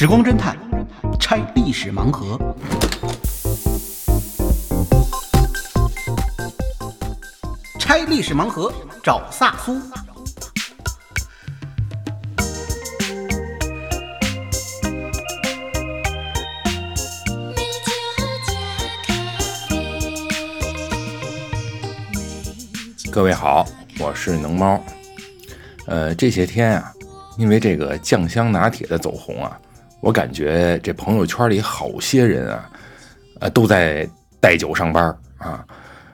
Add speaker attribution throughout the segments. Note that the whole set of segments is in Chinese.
Speaker 1: 时光侦探拆历史盲盒，拆历史盲盒找萨苏。
Speaker 2: 各位好，我是能猫。呃，这些天啊，因为这个酱香拿铁的走红啊，我感觉这朋友圈里好些人啊，呃，都在带酒上班啊，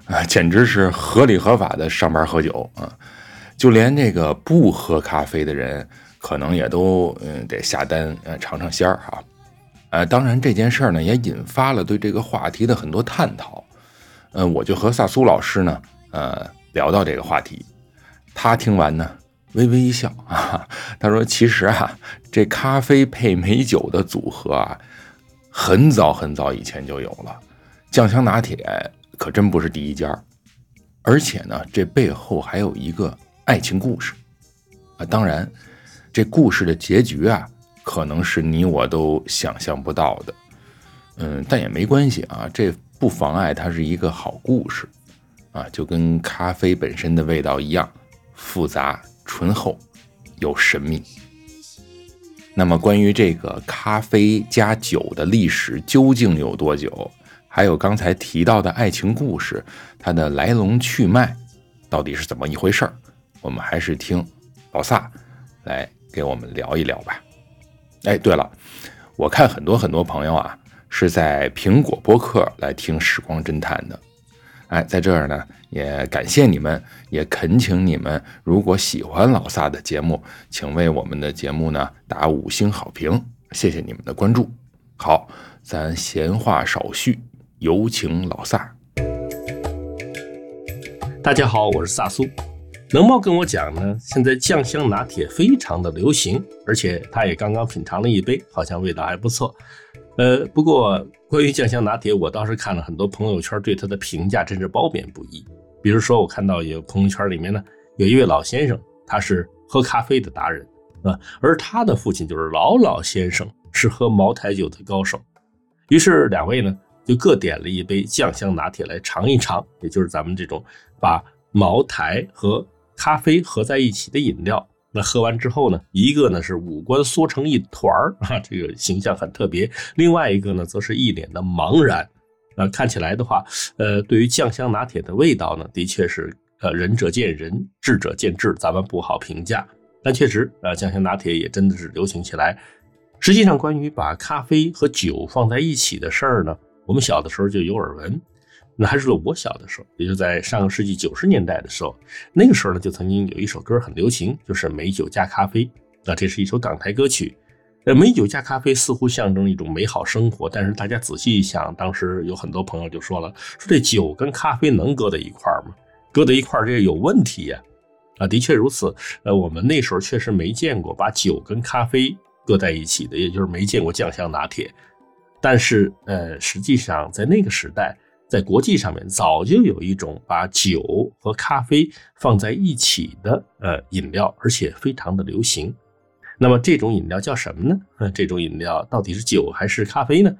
Speaker 2: 啊，简直是合理合法的上班喝酒啊。就连这个不喝咖啡的人，可能也都嗯得下单呃尝尝鲜儿哈。呃，当然这件事儿呢，也引发了对这个话题的很多探讨。呃，我就和萨苏老师呢，呃。聊到这个话题，他听完呢，微微一笑啊，他说：“其实啊，这咖啡配美酒的组合啊，很早很早以前就有了，酱香拿铁可真不是第一家，而且呢，这背后还有一个爱情故事啊。当然，这故事的结局啊，可能是你我都想象不到的，嗯，但也没关系啊，这不妨碍它是一个好故事。”啊，就跟咖啡本身的味道一样，复杂、醇厚、又神秘。那么，关于这个咖啡加酒的历史究竟有多久？还有刚才提到的爱情故事，它的来龙去脉到底是怎么一回事儿？我们还是听老萨来给我们聊一聊吧。哎，对了，我看很多很多朋友啊，是在苹果播客来听《时光侦探》的。哎，在这儿呢，也感谢你们，也恳请你们，如果喜欢老萨的节目，请为我们的节目呢打五星好评，谢谢你们的关注。好，咱闲话少叙，有请老萨。
Speaker 3: 大家好，我是萨苏。能猫跟我讲呢，现在酱香拿铁非常的流行，而且他也刚刚品尝了一杯，好像味道还不错。呃，不过关于酱香拿铁，我倒是看了很多朋友圈对它的评价，真是褒贬不一。比如说，我看到有朋友圈里面呢，有一位老先生，他是喝咖啡的达人啊，而他的父亲就是老老先生，是喝茅台酒的高手。于是两位呢，就各点了一杯酱香拿铁来尝一尝，也就是咱们这种把茅台和咖啡合在一起的饮料。那喝完之后呢，一个呢是五官缩成一团儿啊，这个形象很特别；另外一个呢，则是一脸的茫然。啊，看起来的话，呃，对于酱香拿铁的味道呢，的确是呃仁者见仁，智者见智，咱们不好评价。但确实，呃，酱香拿铁也真的是流行起来。实际上，关于把咖啡和酒放在一起的事儿呢，我们小的时候就有耳闻。那还是我小的时候，也就在上个世纪九十年代的时候，那个时候呢，就曾经有一首歌很流行，就是美酒加咖啡。那这是一首港台歌曲。呃，美酒加咖啡似乎象征一种美好生活，但是大家仔细一想，当时有很多朋友就说了，说这酒跟咖啡能搁在一块儿吗？搁在一块儿这有问题呀。啊，的确如此。呃，我们那时候确实没见过把酒跟咖啡搁在一起的，也就是没见过酱香拿铁。但是，呃，实际上在那个时代。在国际上面早就有一种把酒和咖啡放在一起的呃饮料，而且非常的流行。那么这种饮料叫什么呢？这种饮料到底是酒还是咖啡呢？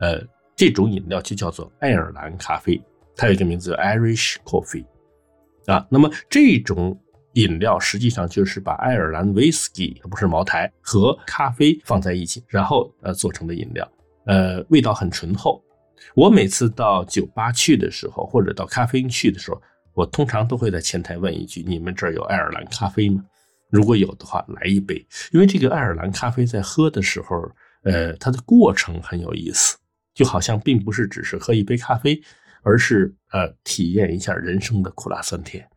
Speaker 3: 呃，这种饮料就叫做爱尔兰咖啡，它有一个名字叫 Irish Coffee 啊。那么这种饮料实际上就是把爱尔兰威士忌，不是茅台和咖啡放在一起，然后呃做成的饮料，呃，味道很醇厚。我每次到酒吧去的时候，或者到咖啡厅去的时候，我通常都会在前台问一句：“你们这儿有爱尔兰咖啡吗？”如果有的话，来一杯。因为这个爱尔兰咖啡在喝的时候，呃，它的过程很有意思，就好像并不是只是喝一杯咖啡，而是呃体验一下人生的苦辣酸甜。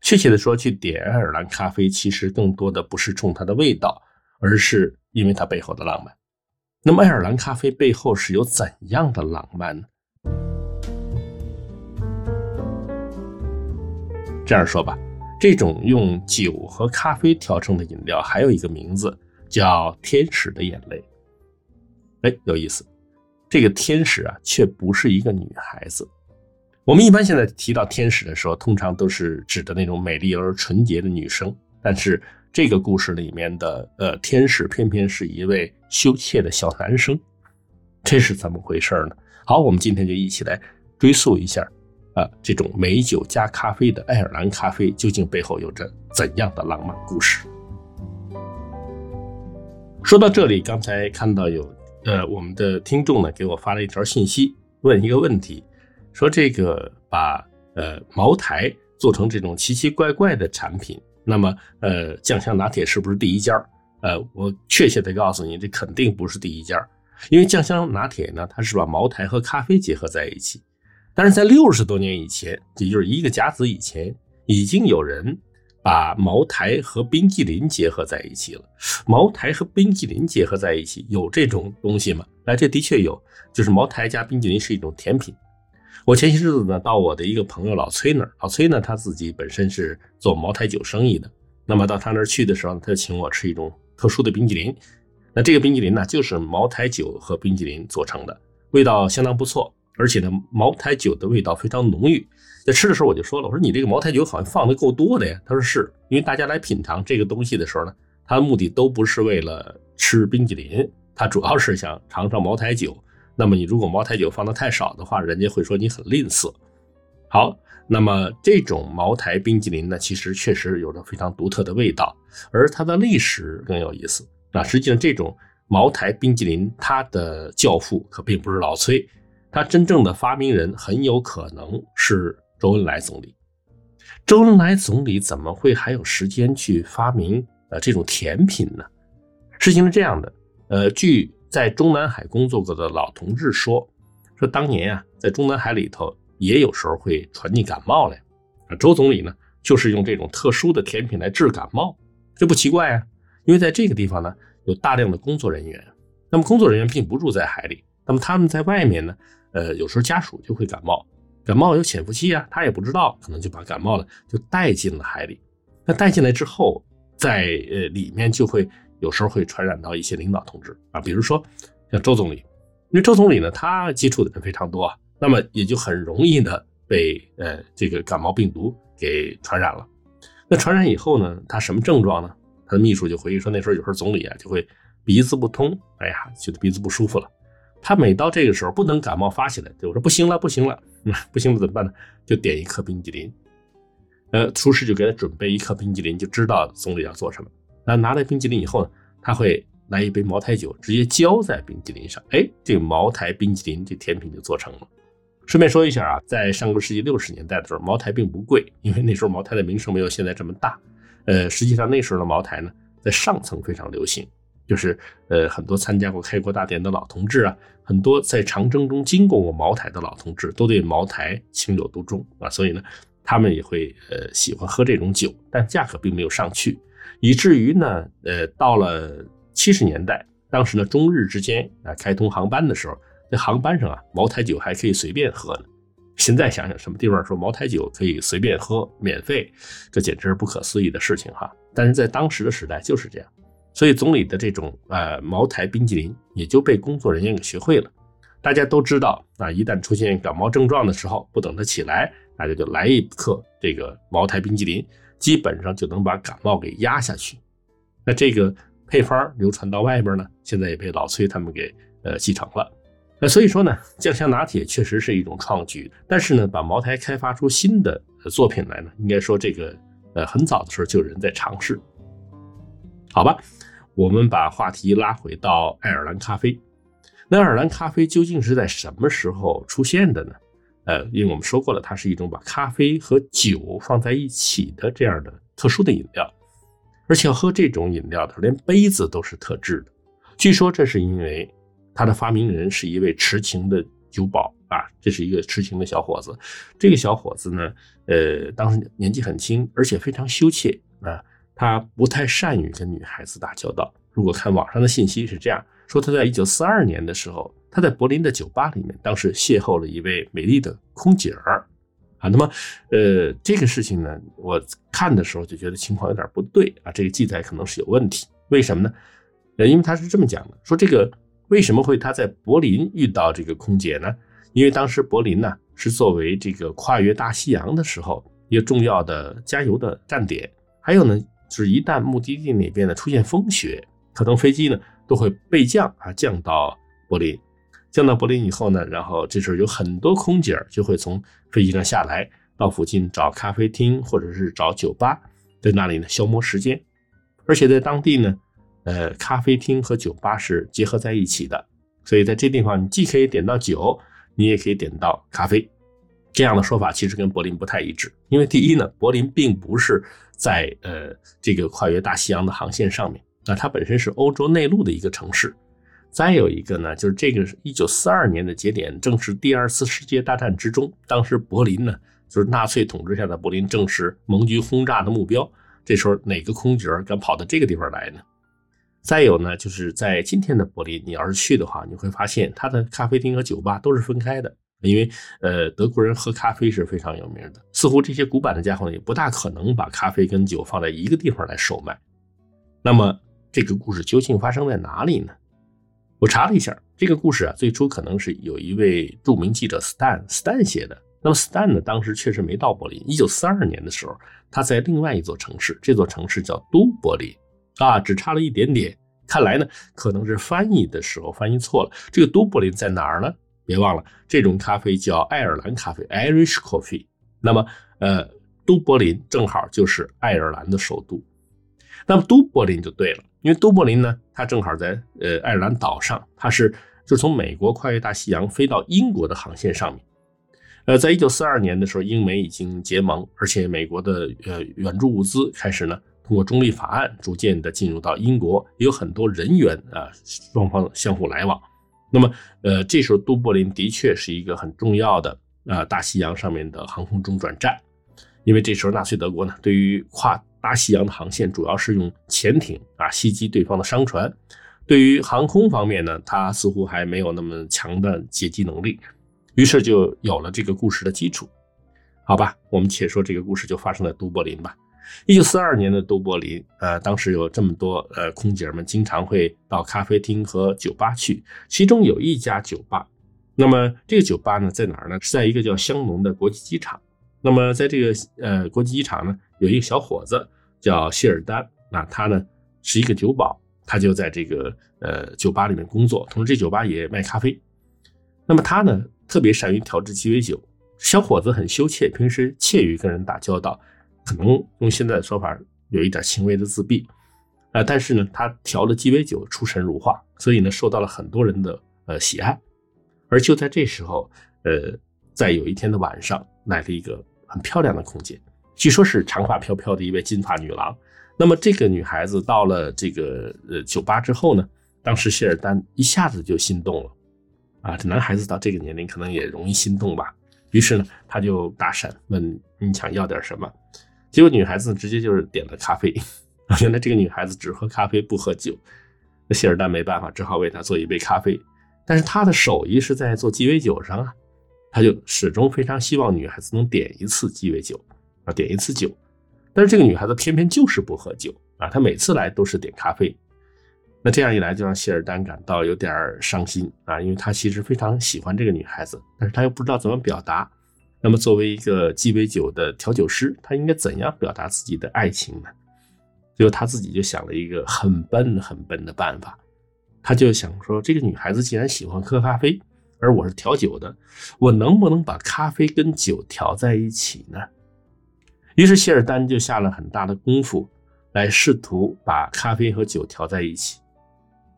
Speaker 3: 确切的说，去点爱尔兰咖啡，其实更多的不是冲它的味道，而是因为它背后的浪漫。那么，爱尔兰咖啡背后是有怎样的浪漫呢？这样说吧，这种用酒和咖啡调成的饮料，还有一个名字叫“天使的眼泪”。哎，有意思，这个天使啊，却不是一个女孩子。我们一般现在提到天使的时候，通常都是指的那种美丽而纯洁的女生，但是。这个故事里面的呃天使偏偏是一位羞怯的小男生，这是怎么回事呢？好，我们今天就一起来追溯一下啊，这种美酒加咖啡的爱尔兰咖啡究竟背后有着怎样的浪漫故事？说到这里，刚才看到有呃我们的听众呢给我发了一条信息，问一个问题，说这个把呃茅台做成这种奇奇怪怪的产品，那么呃酱香拿铁是不是第一家？呃，我确切的告诉你，这肯定不是第一家，因为酱香拿铁呢，它是把茅台和咖啡结合在一起，但是在六十多年以前，也就是一个甲子以前，已经有人。把茅台和冰激凌结合在一起了。茅台和冰激凌结合在一起，有这种东西吗？哎，这的确有，就是茅台加冰激凌是一种甜品。我前些日子呢，到我的一个朋友老崔那儿，老崔呢他自己本身是做茅台酒生意的。那么到他那儿去的时候，他就请我吃一种特殊的冰激凌。那这个冰激凌呢，就是茅台酒和冰激凌做成的，味道相当不错，而且呢，茅台酒的味道非常浓郁。在吃的时候我就说了，我说你这个茅台酒好像放的够多的呀。他说是因为大家来品尝这个东西的时候呢，他的目的都不是为了吃冰激凌，他主要是想尝尝茅台酒。那么你如果茅台酒放的太少的话，人家会说你很吝啬。好，那么这种茅台冰激凌呢，其实确实有着非常独特的味道，而它的历史更有意思。那实际上这种茅台冰激凌，它的教父可并不是老崔，他真正的发明人很有可能是。周恩来总理，周恩来总理怎么会还有时间去发明呃这种甜品呢？事情是这样的，呃，据在中南海工作过的老同志说，说当年啊，在中南海里头也有时候会传进感冒来，啊，周总理呢就是用这种特殊的甜品来治感冒，这不奇怪啊，因为在这个地方呢有大量的工作人员，那么工作人员并不住在海里，那么他们在外面呢，呃，有时候家属就会感冒。感冒有潜伏期啊，他也不知道，可能就把感冒了就带进了海里。那带进来之后，在呃里面就会有时候会传染到一些领导同志啊，比如说像周总理，因为周总理呢他接触的人非常多啊，那么也就很容易的被呃这个感冒病毒给传染了。那传染以后呢，他什么症状呢？他的秘书就回忆说，那时候有时候总理啊就会鼻子不通，哎呀，觉得鼻子不舒服了。他每到这个时候不能感冒发起来，对我说不行了，不行了，嗯不行了怎么办呢？就点一颗冰激凌，呃，厨师就给他准备一颗冰激凌，就知道总理要做什么。那拿来冰激凌以后呢，他会来一杯茅台酒，直接浇在冰激凌上，哎，这个茅台冰激凌这甜品就做成了。顺便说一下啊，在上个世纪六十年代的时候，茅台并不贵，因为那时候茅台的名声没有现在这么大。呃，实际上那时候的茅台呢，在上层非常流行。就是呃，很多参加过开国大典的老同志啊，很多在长征中经过过茅台的老同志，都对茅台情有独钟啊，所以呢，他们也会呃喜欢喝这种酒，但价格并没有上去，以至于呢，呃，到了七十年代，当时呢，中日之间啊开通航班的时候，在航班上啊，茅台酒还可以随便喝呢。现在想想，什么地方说茅台酒可以随便喝，免费，这简直是不可思议的事情哈。但是在当时的时代就是这样。所以总理的这种呃茅台冰激凌也就被工作人员给学会了。大家都知道啊，一旦出现感冒症状的时候，不等他起来，大家就来一颗这个茅台冰激凌，基本上就能把感冒给压下去。那这个配方流传到外边呢，现在也被老崔他们给呃继承了。那所以说呢，酱香拿铁确实是一种创举，但是呢，把茅台开发出新的作品来呢，应该说这个呃很早的时候就有人在尝试。好吧。我们把话题拉回到爱尔兰咖啡。那爱尔兰咖啡究竟是在什么时候出现的呢？呃，因为我们说过了，它是一种把咖啡和酒放在一起的这样的特殊的饮料，而且要喝这种饮料的，连杯子都是特制的。据说这是因为它的发明人是一位痴情的酒保啊，这是一个痴情的小伙子。这个小伙子呢，呃，当时年纪很轻，而且非常羞怯啊。他不太善于跟女孩子打交道。如果看网上的信息是这样说，他在一九四二年的时候，他在柏林的酒吧里面，当时邂逅了一位美丽的空姐儿，啊，那么，呃，这个事情呢，我看的时候就觉得情况有点不对啊，这个记载可能是有问题。为什么呢？呃，因为他是这么讲的，说这个为什么会他在柏林遇到这个空姐呢？因为当时柏林呢是作为这个跨越大西洋的时候一个重要的加油的站点，还有呢。就是一旦目的地那边呢出现风雪，可能飞机呢都会备降啊，降到柏林。降到柏林以后呢，然后这时候有很多空姐就会从飞机上下来，到附近找咖啡厅或者是找酒吧，在那里呢消磨时间。而且在当地呢，呃，咖啡厅和酒吧是结合在一起的，所以在这地方你既可以点到酒，你也可以点到咖啡。这样的说法其实跟柏林不太一致，因为第一呢，柏林并不是在呃这个跨越大西洋的航线上面，那它本身是欧洲内陆的一个城市。再有一个呢，就是这个一九四二年的节点，正是第二次世界大战之中，当时柏林呢，就是纳粹统治下的柏林，正是盟军轰炸的目标。这时候哪个空姐敢跑到这个地方来呢？再有呢，就是在今天的柏林，你要是去的话，你会发现它的咖啡厅和酒吧都是分开的。因为呃，德国人喝咖啡是非常有名的，似乎这些古板的家伙，也不大可能把咖啡跟酒放在一个地方来售卖。那么这个故事究竟发生在哪里呢？我查了一下，这个故事啊，最初可能是有一位著名记者 Stan Stan 写的。那么 Stan 呢，当时确实没到柏林。一九四二年的时候，他在另外一座城市，这座城市叫都柏林啊，只差了一点点。看来呢，可能是翻译的时候翻译错了。这个都柏林在哪儿呢？别忘了，这种咖啡叫爱尔兰咖啡 （Irish Coffee）。那么，呃，都柏林正好就是爱尔兰的首都。那么，都柏林就对了，因为都柏林呢，它正好在呃爱尔兰岛上，它是就从美国跨越大西洋飞到英国的航线上面。呃，在一九四二年的时候，英美已经结盟，而且美国的呃援助物资开始呢，通过中立法案逐渐的进入到英国，也有很多人员啊，双方相互来往。那么，呃，这时候都柏林的确是一个很重要的啊大西洋上面的航空中转站，因为这时候纳粹德国呢，对于跨大西洋的航线主要是用潜艇啊袭击对方的商船，对于航空方面呢，它似乎还没有那么强的截击能力，于是就有了这个故事的基础。好吧，我们且说这个故事就发生在都柏林吧。一九四二年的都柏林，呃，当时有这么多呃空姐们，经常会到咖啡厅和酒吧去。其中有一家酒吧，那么这个酒吧呢，在哪儿呢？是在一个叫香农的国际机场。那么在这个呃国际机场呢，有一个小伙子叫谢尔丹，那他呢是一个酒保，他就在这个呃酒吧里面工作，同时这酒吧也卖咖啡。那么他呢特别善于调制鸡尾酒。小伙子很羞怯，平时怯于跟人打交道。可能用现在的说法，有一点轻微的自闭，啊，但是呢，他调的鸡尾酒出神入化，所以呢，受到了很多人的呃喜爱。而就在这时候，呃，在有一天的晚上，来了一个很漂亮的空姐，据说是长发飘飘的一位金发女郎。那么这个女孩子到了这个呃酒吧之后呢，当时谢尔丹一下子就心动了，啊，这男孩子到这个年龄可能也容易心动吧。于是呢，他就搭讪问你想要点什么。结果女孩子直接就是点了咖啡，原来这个女孩子只喝咖啡不喝酒，那谢尔丹没办法，只好为她做一杯咖啡。但是他的手艺是在做鸡尾酒上啊，他就始终非常希望女孩子能点一次鸡尾酒啊，点一次酒。但是这个女孩子偏偏就是不喝酒啊，她每次来都是点咖啡。那这样一来，就让谢尔丹感到有点伤心啊，因为他其实非常喜欢这个女孩子，但是他又不知道怎么表达。那么，作为一个鸡尾酒的调酒师，他应该怎样表达自己的爱情呢？最后，他自己就想了一个很笨、很笨的办法。他就想说，这个女孩子既然喜欢喝咖啡，而我是调酒的，我能不能把咖啡跟酒调在一起呢？于是，谢尔丹就下了很大的功夫，来试图把咖啡和酒调在一起。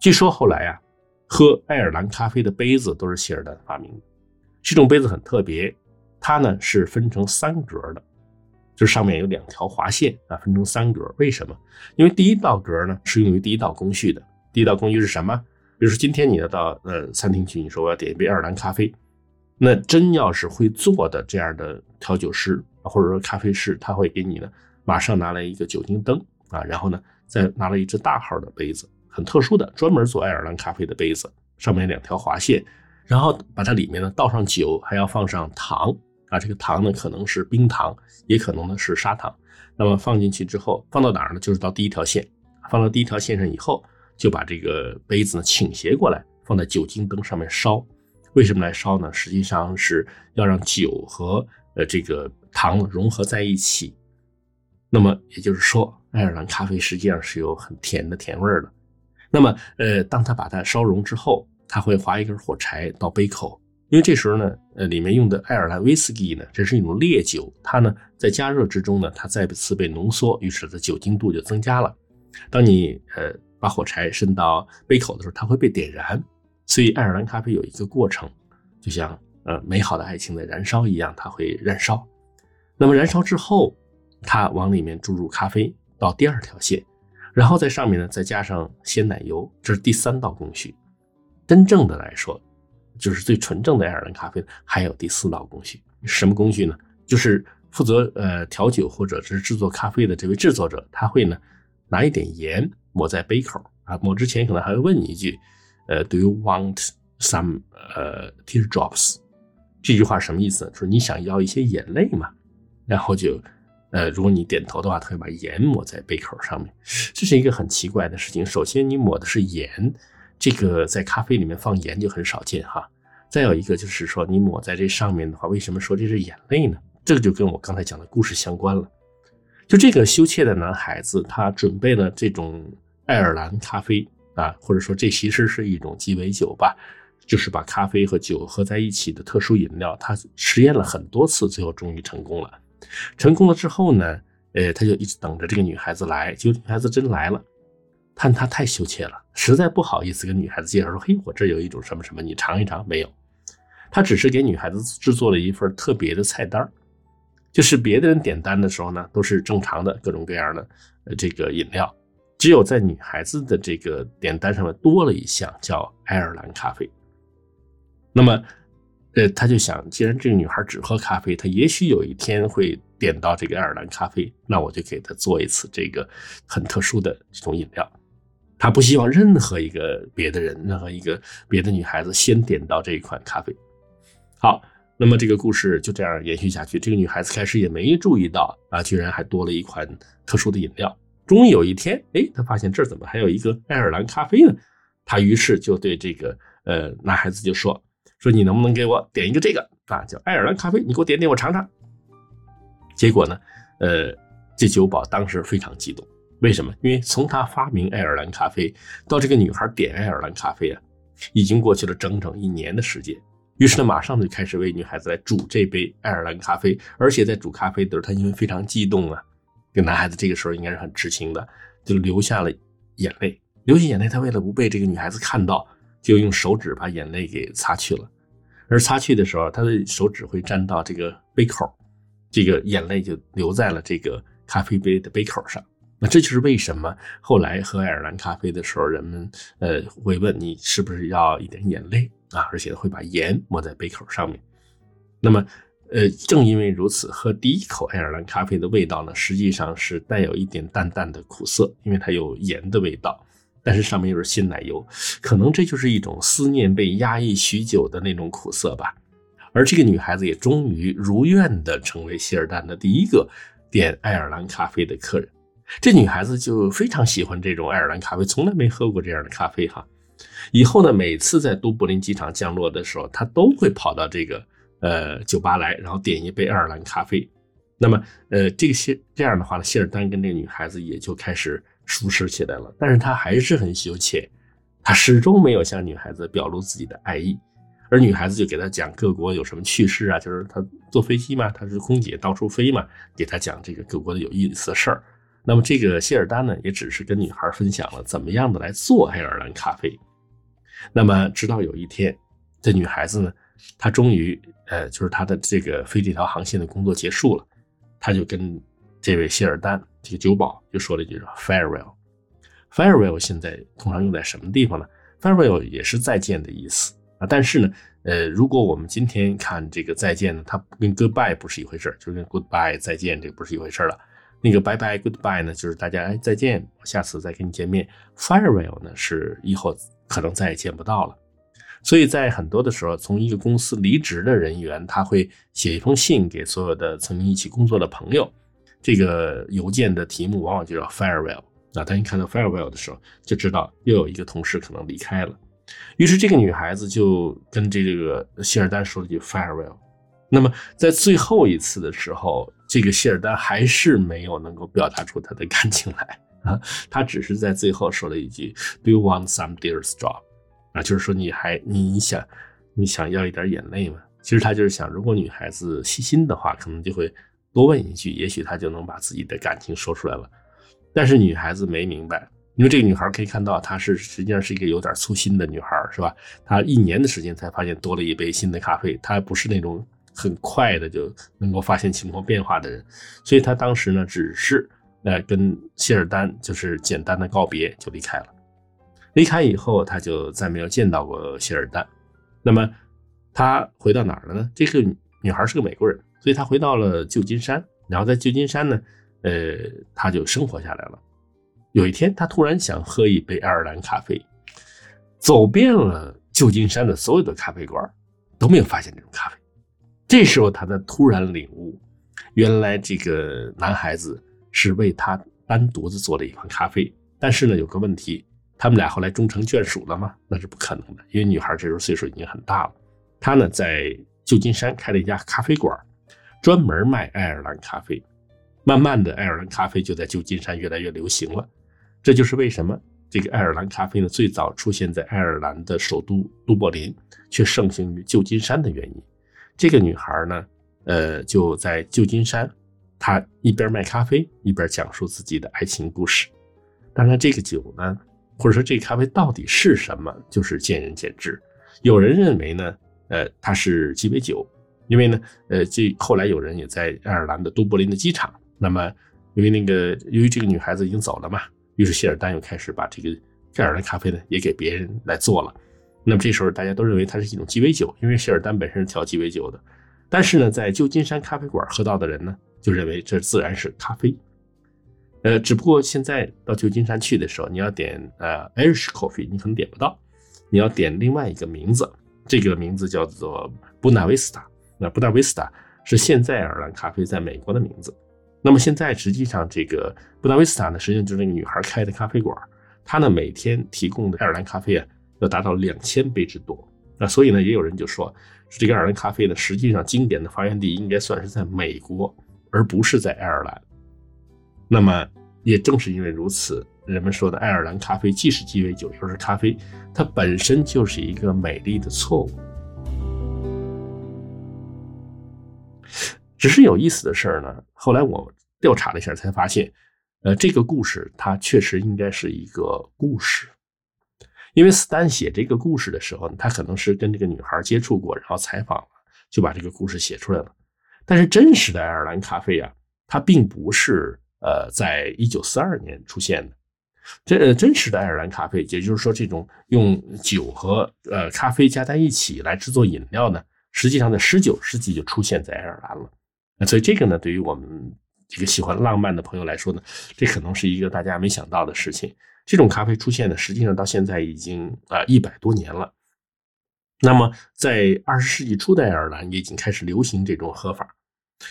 Speaker 3: 据说后来啊，喝爱尔兰咖啡的杯子都是谢尔丹发明的。这种杯子很特别。它呢是分成三格的，就上面有两条划线啊，分成三格。为什么？因为第一道格呢是用于第一道工序的。第一道工序是什么？比如说今天你要到呃餐厅去，你说我要点一杯爱尔兰咖啡，那真要是会做的这样的调酒师或者说咖啡师，他会给你呢马上拿来一个酒精灯啊，然后呢再拿了一只大号的杯子，很特殊的专门做爱尔兰咖啡的杯子，上面两条划线，然后把它里面呢倒上酒，还要放上糖。啊，这个糖呢可能是冰糖，也可能呢是砂糖。那么放进去之后，放到哪儿呢？就是到第一条线，放到第一条线上以后，就把这个杯子呢倾斜过来，放在酒精灯上面烧。为什么来烧呢？实际上是要让酒和呃这个糖融合在一起。那么也就是说，爱尔兰咖啡实际上是有很甜的甜味儿的。那么，呃，当他把它烧融之后，他会划一根火柴到杯口，因为这时候呢，呃，里面用的爱尔兰威士忌呢，这是一种烈酒，它呢在加热之中呢，它再次被浓缩，于是它的酒精度就增加了。当你呃把火柴伸到杯口的时候，它会被点燃。所以，爱尔兰咖啡有一个过程，就像呃美好的爱情在燃烧一样，它会燃烧。那么燃烧之后，它往里面注入咖啡到第二条线。然后在上面呢，再加上鲜奶油，这是第三道工序。真正的来说，就是最纯正的爱尔兰咖啡，还有第四道工序。什么工序呢？就是负责呃调酒或者是制作咖啡的这位制作者，他会呢拿一点盐抹在杯口啊，抹之前可能还会问你一句，呃，Do you want some 呃 teardrops？这句话什么意思？就是你想要一些眼泪嘛？然后就。呃，如果你点头的话，他会把盐抹在杯口上面，这是一个很奇怪的事情。首先，你抹的是盐，这个在咖啡里面放盐就很少见哈。再有一个就是说，你抹在这上面的话，为什么说这是眼泪呢？这个就跟我刚才讲的故事相关了。就这个羞怯的男孩子，他准备了这种爱尔兰咖啡啊，或者说这其实是一种鸡尾酒吧，就是把咖啡和酒合在一起的特殊饮料。他实验了很多次，最后终于成功了。成功了之后呢，呃，他就一直等着这个女孩子来。结果女孩子真来了，但他太羞怯了，实在不好意思跟女孩子介绍说：“嘿，我这有一种什么什么，你尝一尝。”没有，他只是给女孩子制作了一份特别的菜单就是别的人点单的时候呢，都是正常的各种各样的呃这个饮料，只有在女孩子的这个点单上面多了一项叫爱尔兰咖啡。那么。呃，他就想，既然这个女孩只喝咖啡，她也许有一天会点到这个爱尔兰咖啡，那我就给她做一次这个很特殊的这种饮料。他不希望任何一个别的人，任何一个别的女孩子先点到这一款咖啡。好，那么这个故事就这样延续下去。这个女孩子开始也没注意到啊，居然还多了一款特殊的饮料。终于有一天，哎，她发现这儿怎么还有一个爱尔兰咖啡呢？她于是就对这个呃男孩子就说。说你能不能给我点一个这个啊，叫爱尔兰咖啡，你给我点点，我尝尝。结果呢，呃，这酒保当时非常激动，为什么？因为从他发明爱尔兰咖啡到这个女孩点爱尔兰咖啡啊，已经过去了整整一年的时间。于是他马上就开始为女孩子来煮这杯爱尔兰咖啡，而且在煮咖啡的时候，他因为非常激动啊，这个男孩子这个时候应该是很痴情的，就流下了眼泪。流下眼泪，他为了不被这个女孩子看到。就用手指把眼泪给擦去了，而擦去的时候，他的手指会沾到这个杯口，这个眼泪就留在了这个咖啡杯的杯口上。那这就是为什么后来喝爱尔兰咖啡的时候，人们呃会问你是不是要一点眼泪啊，而且会把盐抹在杯口上面。那么，呃，正因为如此，喝第一口爱尔兰咖啡的味道呢，实际上是带有一点淡淡的苦涩，因为它有盐的味道。但是上面又是鲜奶油，可能这就是一种思念被压抑许久的那种苦涩吧。而这个女孩子也终于如愿的成为希尔丹的第一个点爱尔兰咖啡的客人。这女孩子就非常喜欢这种爱尔兰咖啡，从来没喝过这样的咖啡哈。以后呢，每次在都柏林机场降落的时候，他都会跑到这个呃酒吧来，然后点一杯爱尔兰咖啡。那么呃，这些这样的话呢，希尔丹跟这个女孩子也就开始。熟识起来了，但是他还是很羞怯，他始终没有向女孩子表露自己的爱意，而女孩子就给他讲各国有什么趣事啊，就是他坐飞机嘛，他是空姐到处飞嘛，给他讲这个各国的有意思的事儿。那么这个谢尔丹呢，也只是跟女孩分享了怎么样的来做爱尔兰咖啡。那么直到有一天，这女孩子呢，她终于呃，就是她的这个飞这条航线的工作结束了，她就跟。这位谢尔丹，这个酒保就说了一句 “farewell”。farewell 现在通常用在什么地方呢？farewell 也是再见的意思啊。但是呢，呃，如果我们今天看这个再见呢，它跟 goodbye 不是一回事就跟 goodbye 再见这不是一回事了。那个 bye bye goodbye 呢，就是大家哎再见，我下次再跟你见面。farewell 呢是以后可能再也见不到了。所以在很多的时候，从一个公司离职的人员，他会写一封信给所有的曾经一起工作的朋友。这个邮件的题目往往就叫 farewell。那当你看到 farewell 的时候，就知道又有一个同事可能离开了。于是这个女孩子就跟这个谢尔丹说了句 farewell。那么在最后一次的时候，这个谢尔丹还是没有能够表达出他的感情来啊，他只是在最后说了一句 “Do you want some tears drop？” 啊，就是说你还你想你想要一点眼泪吗？其实他就是想，如果女孩子细心的话，可能就会多问一句，也许他就能把自己的感情说出来了。但是女孩子没明白，因为这个女孩可以看到，她是实际上是一个有点粗心的女孩，是吧？她一年的时间才发现多了一杯新的咖啡，她不是那种很快的就能够发现情况变化的人，所以她当时呢，只是呃跟谢尔丹就是简单的告别就离开了。离开以后，他就再没有见到过谢尔丹。那么他回到哪儿了呢？这个女孩是个美国人，所以她回到了旧金山，然后在旧金山呢。呃，他就生活下来了。有一天，他突然想喝一杯爱尔兰咖啡，走遍了旧金山的所有的咖啡馆，都没有发现这种咖啡。这时候，他才突然领悟，原来这个男孩子是为他单独的做了一款咖啡。但是呢，有个问题，他们俩后来终成眷属了吗？那是不可能的，因为女孩这时候岁数已经很大了。他呢，在旧金山开了一家咖啡馆，专门卖爱尔兰咖啡。慢慢的，爱尔兰咖啡就在旧金山越来越流行了。这就是为什么这个爱尔兰咖啡呢，最早出现在爱尔兰的首都都柏林，却盛行于旧金山的原因。这个女孩呢，呃，就在旧金山，他一边卖咖啡，一边讲述自己的爱情故事。当然，这个酒呢，或者说这个咖啡到底是什么，就是见仁见智。有人认为呢，呃，它是鸡尾酒，因为呢，呃，这后来有人也在爱尔兰的都柏林的机场。那么，因为那个，由于这个女孩子已经走了嘛，于是谢尔丹又开始把这个爱尔兰咖啡呢也给别人来做了。那么这时候大家都认为它是一种鸡尾酒，因为谢尔丹本身是调鸡尾酒的。但是呢，在旧金山咖啡馆喝到的人呢，就认为这自然是咖啡。呃，只不过现在到旧金山去的时候，你要点呃 Irish coffee，你可能点不到，你要点另外一个名字，这个名字叫做布纳维斯塔。那布纳维斯塔是现在爱尔兰咖啡在美国的名字。那么现在实际上，这个布达维斯塔呢，实际上就是那个女孩开的咖啡馆，她呢每天提供的爱尔兰咖啡啊，要达到两千杯之多。那所以呢，也有人就说，这个爱尔兰咖啡呢，实际上经典的发源地应该算是在美国，而不是在爱尔兰。那么也正是因为如此，人们说的爱尔兰咖啡既是鸡尾酒又是咖啡，它本身就是一个美丽的错误。只是有意思的事儿呢。后来我调查了一下，才发现，呃，这个故事它确实应该是一个故事，因为斯丹写这个故事的时候，他可能是跟这个女孩接触过，然后采访了，就把这个故事写出来了。但是真实的爱尔兰咖啡啊，它并不是呃在一九四二年出现的。这真实的爱尔兰咖啡，也就是说，这种用酒和呃咖啡加在一起来制作饮料呢，实际上在十九世纪就出现在爱尔兰了。所以这个呢，对于我们这个喜欢浪漫的朋友来说呢，这可能是一个大家没想到的事情。这种咖啡出现呢，实际上到现在已经啊一百多年了。那么在二十世纪初的爱尔兰也已经开始流行这种喝法，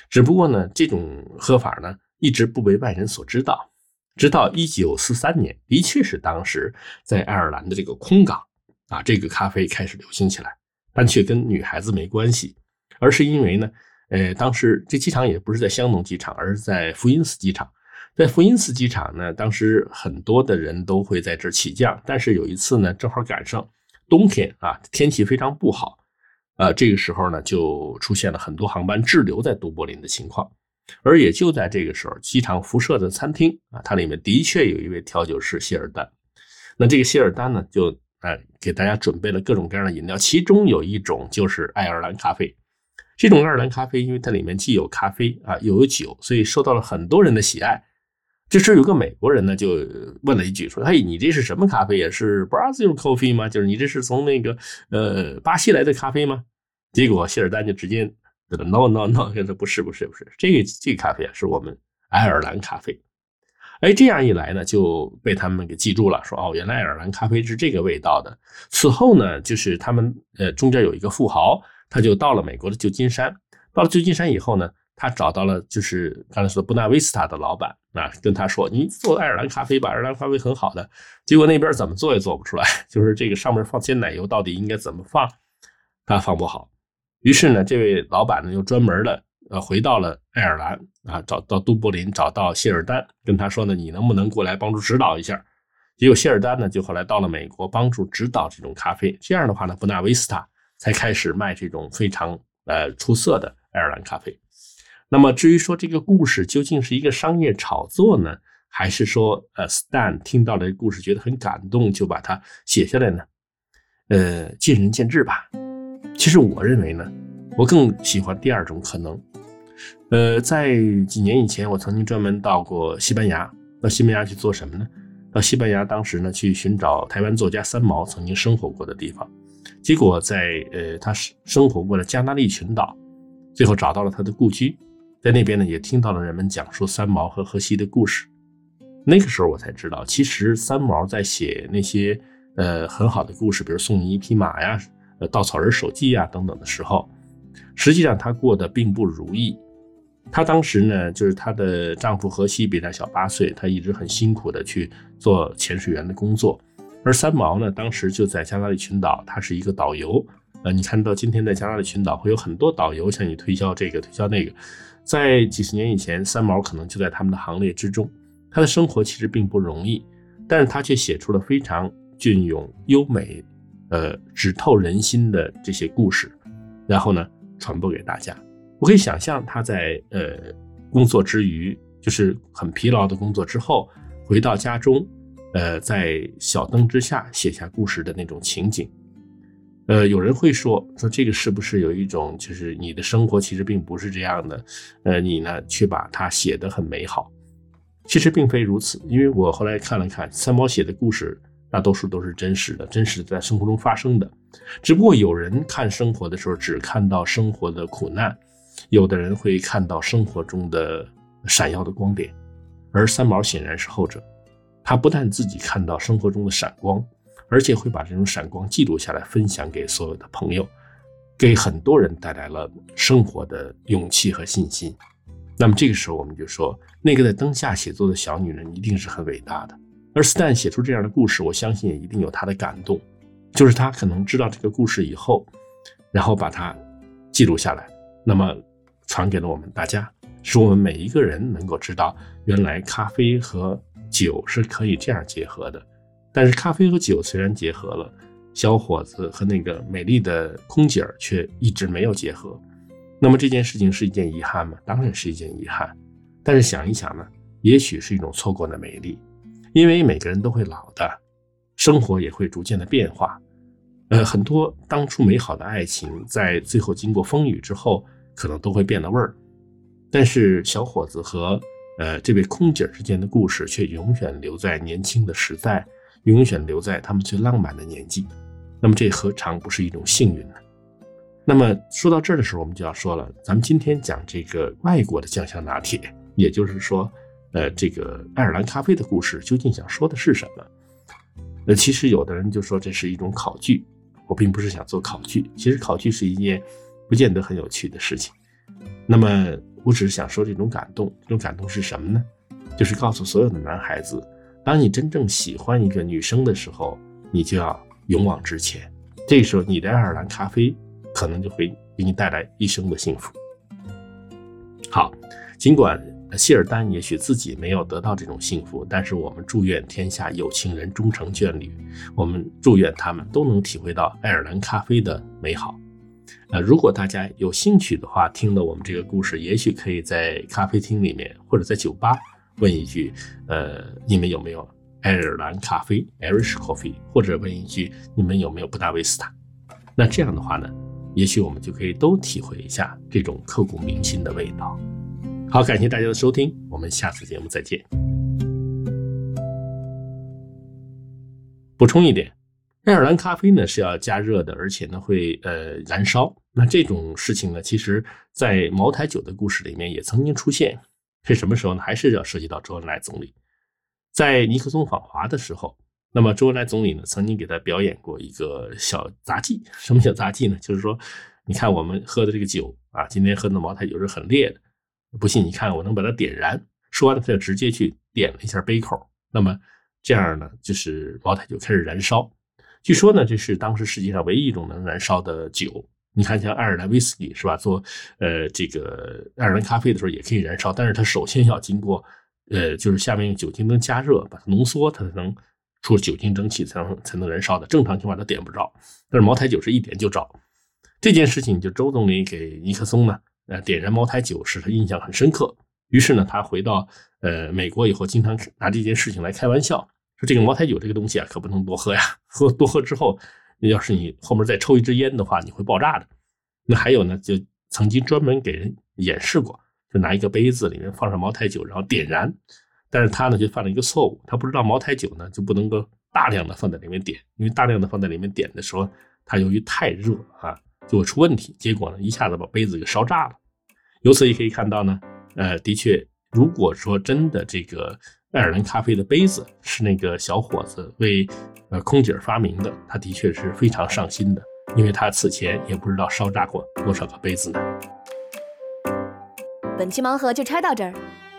Speaker 3: 只不过呢，这种喝法呢一直不为外人所知道。直到一九四三年，的确是当时在爱尔兰的这个空港啊，这个咖啡开始流行起来，但却跟女孩子没关系，而是因为呢。呃，当时这机场也不是在香农机场，而是在福因斯机场。在福因斯机场呢，当时很多的人都会在这儿起降。但是有一次呢，正好赶上冬天啊，天气非常不好，呃，这个时候呢，就出现了很多航班滞留在都柏林的情况。而也就在这个时候，机场辐射的餐厅啊，它里面的确有一位调酒师谢尔丹。那这个谢尔丹呢，就呃给大家准备了各种各样的饮料，其中有一种就是爱尔兰咖啡。这种爱尔兰咖啡，因为它里面既有咖啡啊，又有酒，所以受到了很多人的喜爱。这时候有个美国人呢，就问了一句，说：“嘿，你这是什么咖啡呀？是 Brazil coffee 吗？就是你这是从那个呃巴西来的咖啡吗？”结果谢尔丹就直接 “no no no”，说：“不是不是不是，这个这个咖啡啊，是我们爱尔兰咖啡。”哎，这样一来呢，就被他们给记住了，说：“哦，原来爱尔兰咖啡是这个味道的。”此后呢，就是他们呃中间有一个富豪。他就到了美国的旧金山，到了旧金山以后呢，他找到了就是刚才说的布纳维斯塔的老板啊，跟他说：“你做爱尔兰咖啡吧，爱尔兰咖啡很好的。”结果那边怎么做也做不出来，就是这个上面放鲜奶油到底应该怎么放，他放不好。于是呢，这位老板呢又专门的呃回到了爱尔兰啊，找到都柏林，找到谢尔丹，跟他说呢，你能不能过来帮助指导一下？结果谢尔丹呢就后来到了美国，帮助指导这种咖啡。这样的话呢，布纳维斯塔才开始卖这种非常呃出色的爱尔兰咖啡。那么至于说这个故事究竟是一个商业炒作呢，还是说呃 Stan 听到了故事觉得很感动，就把它写下来呢？呃，见仁见智吧。其实我认为呢，我更喜欢第二种可能。呃，在几年以前，我曾经专门到过西班牙，到西班牙去做什么呢？到西班牙当时呢，去寻找台湾作家三毛曾经生活过的地方。结果在呃他生活过的加那利群岛，最后找到了他的故居。在那边呢，也听到了人们讲述三毛和荷西的故事。那个时候我才知道，其实三毛在写那些呃很好的故事，比如《送你一匹马》呀、呃《稻草人手记》呀等等的时候，实际上她过得并不如意。她当时呢，就是她的丈夫荷西比她小八岁，她一直很辛苦的去做潜水员的工作。而三毛呢，当时就在加拉利群岛，他是一个导游。呃，你看到今天在加拉利群岛会有很多导游向你推销这个推销那个。在几十年以前，三毛可能就在他们的行列之中。他的生活其实并不容易，但是他却写出了非常隽永、优美，呃，直透人心的这些故事，然后呢，传播给大家。我可以想象他在呃工作之余，就是很疲劳的工作之后，回到家中，呃，在小灯之下写下故事的那种情景。呃，有人会说说这个是不是有一种，就是你的生活其实并不是这样的，呃，你呢却把它写得很美好。其实并非如此，因为我后来看了看三毛写的故事，大多数都是真实的，真实的在生活中发生的。只不过有人看生活的时候只看到生活的苦难，有的人会看到生活中的闪耀的光点，而三毛显然是后者。他不但自己看到生活中的闪光。而且会把这种闪光记录下来，分享给所有的朋友，给很多人带来了生活的勇气和信心。那么这个时候，我们就说，那个在灯下写作的小女人一定是很伟大的。而斯坦写出这样的故事，我相信也一定有他的感动，就是他可能知道这个故事以后，然后把它记录下来，那么传给了我们大家，使我们每一个人能够知道，原来咖啡和酒是可以这样结合的。但是咖啡和酒虽然结合了，小伙子和那个美丽的空姐儿却一直没有结合。那么这件事情是一件遗憾吗？当然是一件遗憾。但是想一想呢，也许是一种错过的美丽，因为每个人都会老的，生活也会逐渐的变化。呃，很多当初美好的爱情，在最后经过风雨之后，可能都会变了味儿。但是小伙子和呃这位空姐之间的故事，却永远留在年轻的时代。永远留在他们最浪漫的年纪，那么这何尝不是一种幸运呢？那么说到这儿的时候，我们就要说了，咱们今天讲这个外国的酱香拿铁，也就是说，呃，这个爱尔兰咖啡的故事，究竟想说的是什么？呃，其实有的人就说这是一种考据，我并不是想做考据，其实考据是一件不见得很有趣的事情。那么我只是想说这种感动，这种感动是什么呢？就是告诉所有的男孩子。当你真正喜欢一个女生的时候，你就要勇往直前。这时候，你的爱尔兰咖啡可能就会给你带来一生的幸福。好，尽管谢尔丹也许自己没有得到这种幸福，但是我们祝愿天下有情人终成眷侣。我们祝愿他们都能体会到爱尔兰咖啡的美好。呃，如果大家有兴趣的话，听了我们这个故事，也许可以在咖啡厅里面或者在酒吧。问一句，呃，你们有没有爱尔兰咖啡 （Irish Coffee）？或者问一句，你们有没有布达维斯塔？那这样的话呢，也许我们就可以都体会一下这种刻骨铭心的味道。好，感谢大家的收听，我们下次节目再见。补充一点，爱尔兰咖啡呢是要加热的，而且呢会呃燃烧。那这种事情呢，其实在茅台酒的故事里面也曾经出现。是什么时候呢？还是要涉及到周恩来总理，在尼克松访华的时候，那么周恩来总理呢曾经给他表演过一个小杂技。什么小杂技呢？就是说，你看我们喝的这个酒啊，今天喝的茅台酒是很烈的，不信你看我能把它点燃。说完了，他就直接去点了一下杯口，那么这样呢，就是茅台酒开始燃烧。据说呢，这是当时世界上唯一一种能燃烧的酒，你看，像爱尔兰威士忌是吧？做呃这个爱尔兰咖啡的时候也可以燃烧，但是它首先要经过呃就是下面用酒精灯加热，把它浓缩，它才能出酒精蒸汽，才能才能燃烧的。正常情况它点不着，但是茅台酒是一点就着。这件事情就周总理给尼克松呢，呃点燃茅台酒使他印象很深刻。于是呢，他回到呃美国以后，经常拿这件事情来开玩笑，说这个茅台酒这个东西啊，可不能多喝呀，喝多喝之后。要是你后面再抽一支烟的话，你会爆炸的。那还有呢，就曾经专门给人演示过，就拿一个杯子里面放上茅台酒，然后点燃。但是他呢就犯了一个错误，他不知道茅台酒呢就不能够大量的放在里面点，因为大量的放在里面点的时候，它由于太热啊就会出问题。结果呢一下子把杯子给烧炸了。由此也可以看到呢，呃，的确，如果说真的这个爱尔兰咖啡的杯子是那个小伙子为。呃，空姐发明的，他的确是非常上心的，因为他此前也不知道烧炸过多少个杯子呢。
Speaker 4: 本期盲盒就拆到这儿，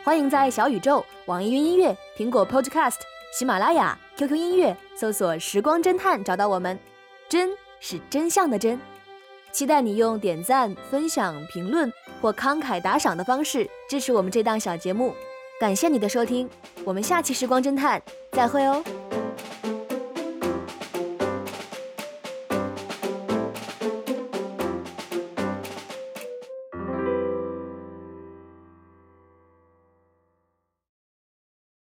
Speaker 4: 欢迎在小宇宙、网易云音乐、苹果 Podcast、喜马拉雅、QQ 音乐搜索“时光侦探”找到我们。真是真相的真，期待你用点赞、分享、评论或慷慨打赏的方式支持我们这档小节目。感谢你的收听，我们下期时光侦探再会哦。